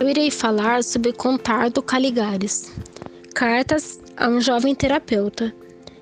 Eu irei falar sobre Contardo Caligares. Cartas a um jovem terapeuta.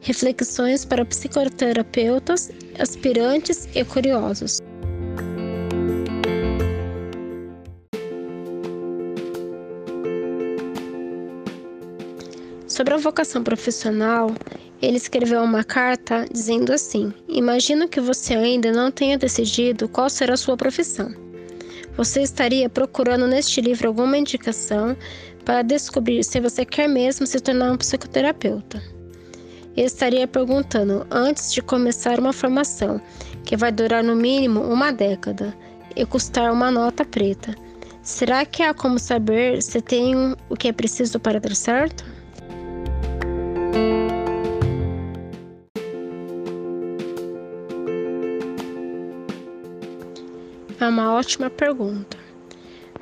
Reflexões para psicoterapeutas, aspirantes e curiosos. Sobre a vocação profissional, ele escreveu uma carta dizendo assim: Imagino que você ainda não tenha decidido qual será a sua profissão. Você estaria procurando neste livro alguma indicação para descobrir se você quer mesmo se tornar um psicoterapeuta. Eu estaria perguntando antes de começar uma formação que vai durar no mínimo uma década e custar uma nota preta. Será que há como saber se tem o que é preciso para dar certo? É uma ótima pergunta.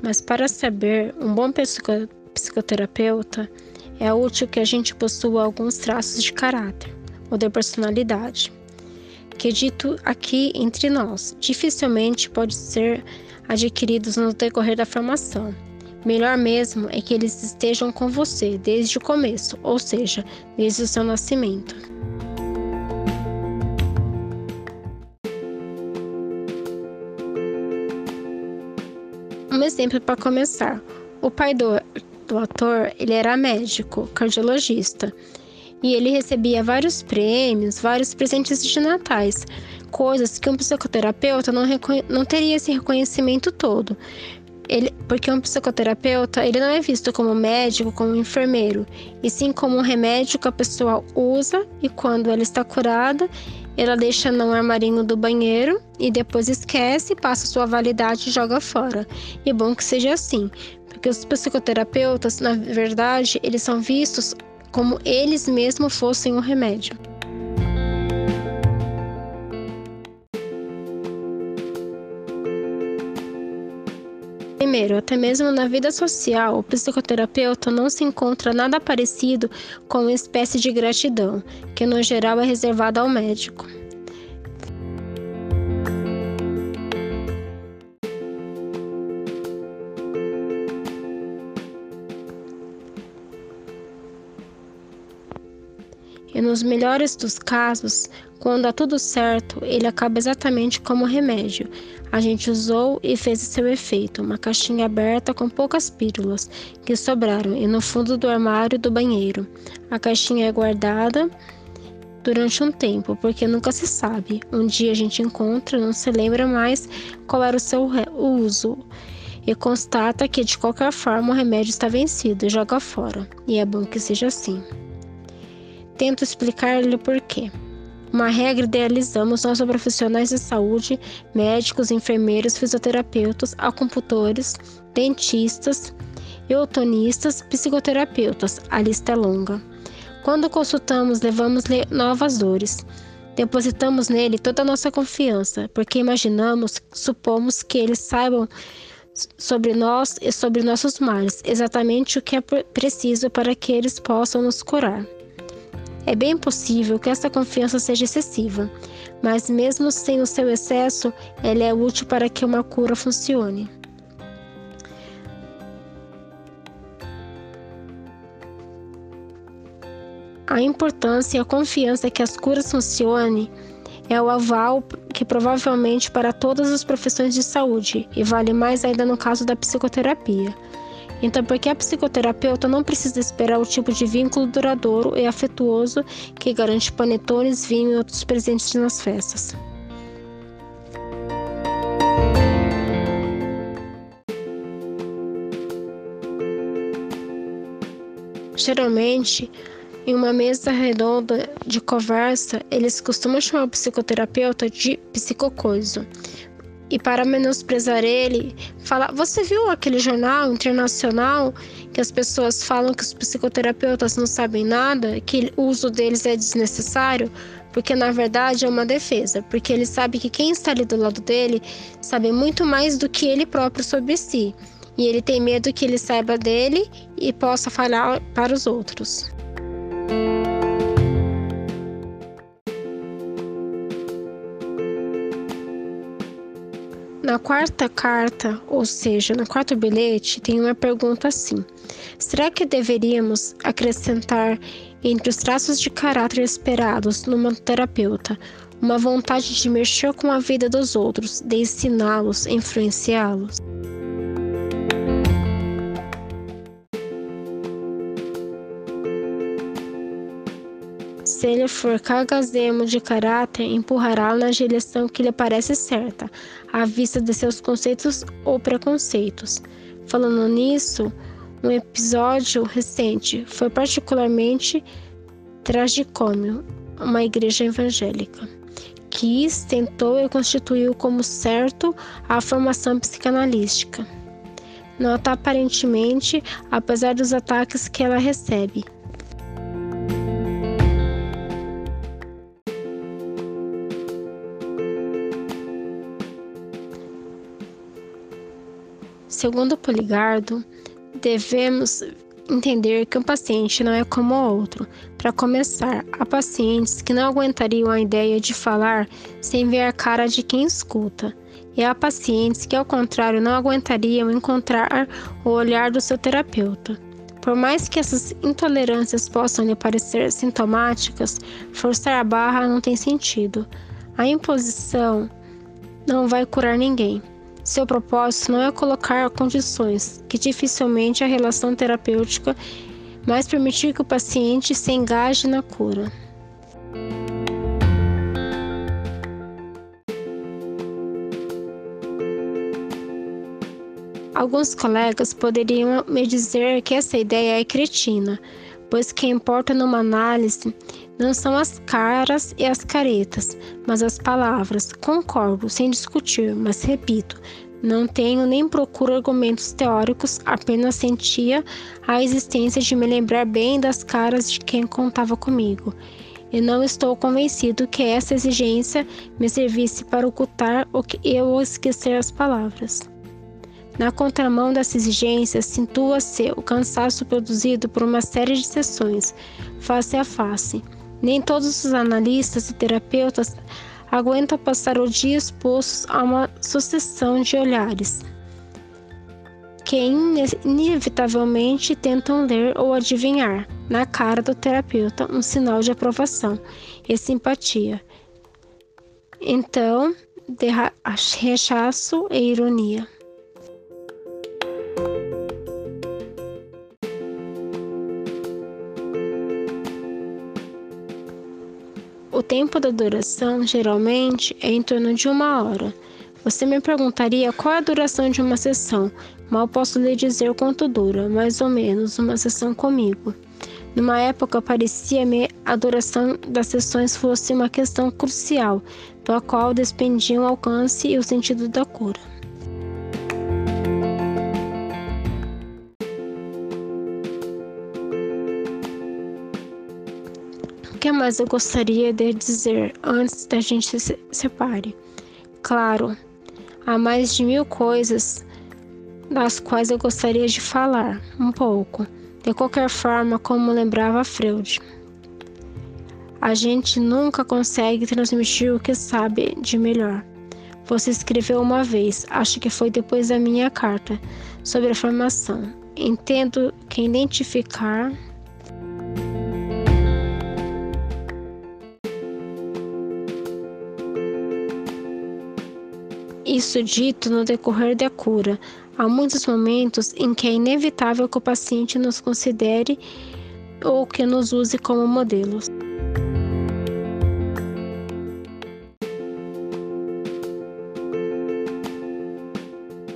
Mas para saber, um bom psicoterapeuta é útil que a gente possua alguns traços de caráter ou de personalidade, que dito aqui entre nós, dificilmente pode ser adquiridos no decorrer da formação. Melhor mesmo é que eles estejam com você desde o começo, ou seja, desde o seu nascimento. Exemplo para começar. O pai do, do ator, ele era médico, cardiologista, e ele recebia vários prêmios, vários presentes de natais, coisas que um psicoterapeuta não, não teria esse reconhecimento todo. Ele, porque um psicoterapeuta ele não é visto como médico, como enfermeiro, e sim como um remédio que a pessoa usa e quando ela está curada, ela deixa no armarinho do banheiro e depois esquece, passa sua validade e joga fora. E é bom que seja assim, porque os psicoterapeutas, na verdade, eles são vistos como eles mesmos fossem um remédio. Primeiro, até mesmo na vida social, o psicoterapeuta não se encontra nada parecido com uma espécie de gratidão, que no geral é reservada ao médico. Nos melhores dos casos, quando dá tudo certo, ele acaba exatamente como remédio. A gente usou e fez seu efeito, uma caixinha aberta com poucas pílulas que sobraram e no fundo do armário do banheiro. A caixinha é guardada durante um tempo, porque nunca se sabe. Um dia a gente encontra, não se lembra mais qual era o seu uso e constata que de qualquer forma o remédio está vencido e joga fora. E é bom que seja assim. Tento explicar-lhe por quê. Uma regra idealizamos nossos profissionais de saúde, médicos, enfermeiros, fisioterapeutas, acupuntores, dentistas, eutonistas, psicoterapeutas. A lista é longa. Quando consultamos, levamos-lhe novas dores. Depositamos nele toda a nossa confiança, porque imaginamos, supomos que eles saibam sobre nós e sobre nossos males, exatamente o que é preciso para que eles possam nos curar. É bem possível que essa confiança seja excessiva, mas mesmo sem o seu excesso, ela é útil para que uma cura funcione. A importância e a confiança que as curas funcionem é o aval que provavelmente para todas as profissões de saúde e vale mais ainda no caso da psicoterapia. Então, porque a psicoterapeuta não precisa esperar o tipo de vínculo duradouro e afetuoso que garante panetones, vinho e outros presentes nas festas. Geralmente, em uma mesa redonda de conversa, eles costumam chamar o psicoterapeuta de psicocoiso, e para menosprezar ele, falar: Você viu aquele jornal internacional que as pessoas falam que os psicoterapeutas não sabem nada, que o uso deles é desnecessário? Porque na verdade é uma defesa, porque ele sabe que quem está ali do lado dele sabe muito mais do que ele próprio sobre si. E ele tem medo que ele saiba dele e possa falar para os outros. Na quarta carta, ou seja, no quarto bilhete, tem uma pergunta assim: Será que deveríamos acrescentar entre os traços de caráter esperados numa terapeuta uma vontade de mexer com a vida dos outros, de ensiná-los, influenciá-los? Se ele for cagazemo de caráter, empurrará-lo na direção que lhe parece certa, à vista de seus conceitos ou preconceitos. Falando nisso, um episódio recente foi particularmente tragicômico. Uma igreja evangélica quis, tentou e constituiu como certo a formação psicanalística. Nota aparentemente, apesar dos ataques que ela recebe. Segundo Poligardo, devemos entender que um paciente não é como outro. Para começar, há pacientes que não aguentariam a ideia de falar sem ver a cara de quem escuta. E há pacientes que, ao contrário, não aguentariam encontrar o olhar do seu terapeuta. Por mais que essas intolerâncias possam lhe parecer sintomáticas, forçar a barra não tem sentido. A imposição não vai curar ninguém. Seu propósito não é colocar condições que dificilmente a relação terapêutica, mas permitir que o paciente se engaje na cura. Alguns colegas poderiam me dizer que essa ideia é cretina, pois o que importa numa análise não são as caras e as caretas, mas as palavras. Concordo, sem discutir, mas repito, não tenho nem procuro argumentos teóricos, apenas sentia a existência de me lembrar bem das caras de quem contava comigo. E não estou convencido que essa exigência me servisse para ocultar o que eu esquecer as palavras. Na contramão dessa exigência, sintua-se o cansaço produzido por uma série de sessões, face a face nem todos os analistas e terapeutas aguentam passar o dia expostos a uma sucessão de olhares que inevitavelmente tentam ler ou adivinhar na cara do terapeuta um sinal de aprovação e simpatia. Então, de rechaço e ironia. Tempo da duração geralmente é em torno de uma hora. Você me perguntaria qual é a duração de uma sessão. Mal posso lhe dizer quanto dura, mais ou menos, uma sessão comigo. Numa época, parecia-me a duração das sessões fosse uma questão crucial, da qual dependiam o alcance e o sentido da cura. Que mais eu gostaria de dizer antes da gente se separe? Claro, há mais de mil coisas das quais eu gostaria de falar um pouco, de qualquer forma, como lembrava Freud. A gente nunca consegue transmitir o que sabe de melhor. Você escreveu uma vez, acho que foi depois da minha carta, sobre a formação. Entendo que identificar Isso dito no decorrer da cura, há muitos momentos em que é inevitável que o paciente nos considere ou que nos use como modelos.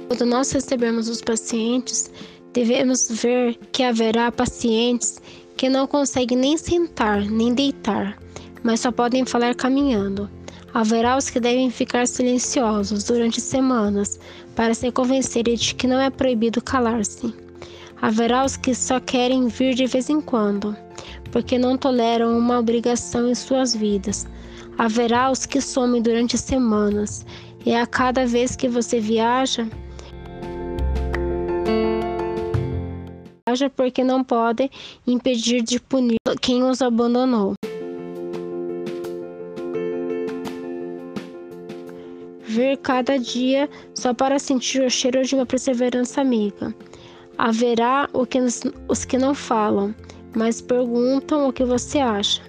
Quando nós recebemos os pacientes, devemos ver que haverá pacientes que não conseguem nem sentar, nem deitar, mas só podem falar caminhando. Haverá os que devem ficar silenciosos durante semanas para se convencerem de que não é proibido calar-se. Haverá os que só querem vir de vez em quando, porque não toleram uma obrigação em suas vidas. Haverá os que somem durante semanas, e a cada vez que você viaja, viaja porque não pode impedir de punir quem os abandonou. Cada dia só para sentir o cheiro de uma perseverança amiga. Haverá os que não falam, mas perguntam o que você acha,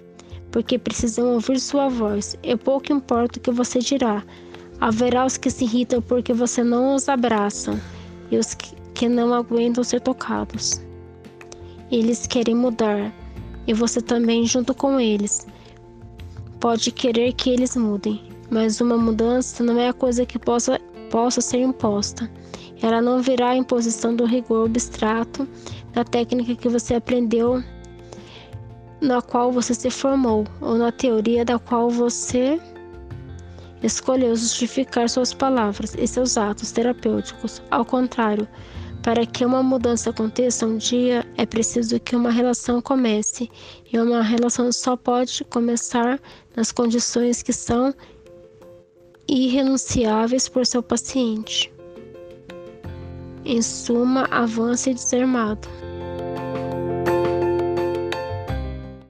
porque precisam ouvir sua voz, e pouco importa o que você dirá. Haverá os que se irritam porque você não os abraça, e os que não aguentam ser tocados. Eles querem mudar, e você também junto com eles. Pode querer que eles mudem, mas uma mudança não é a coisa que possa, possa ser imposta. Ela não virá a imposição do rigor abstrato da técnica que você aprendeu, na qual você se formou, ou na teoria da qual você escolheu justificar suas palavras e seus atos terapêuticos. Ao contrário, para que uma mudança aconteça um dia, é preciso que uma relação comece, e uma relação só pode começar nas condições que são irrenunciáveis por seu paciente. Em suma, avance desarmado.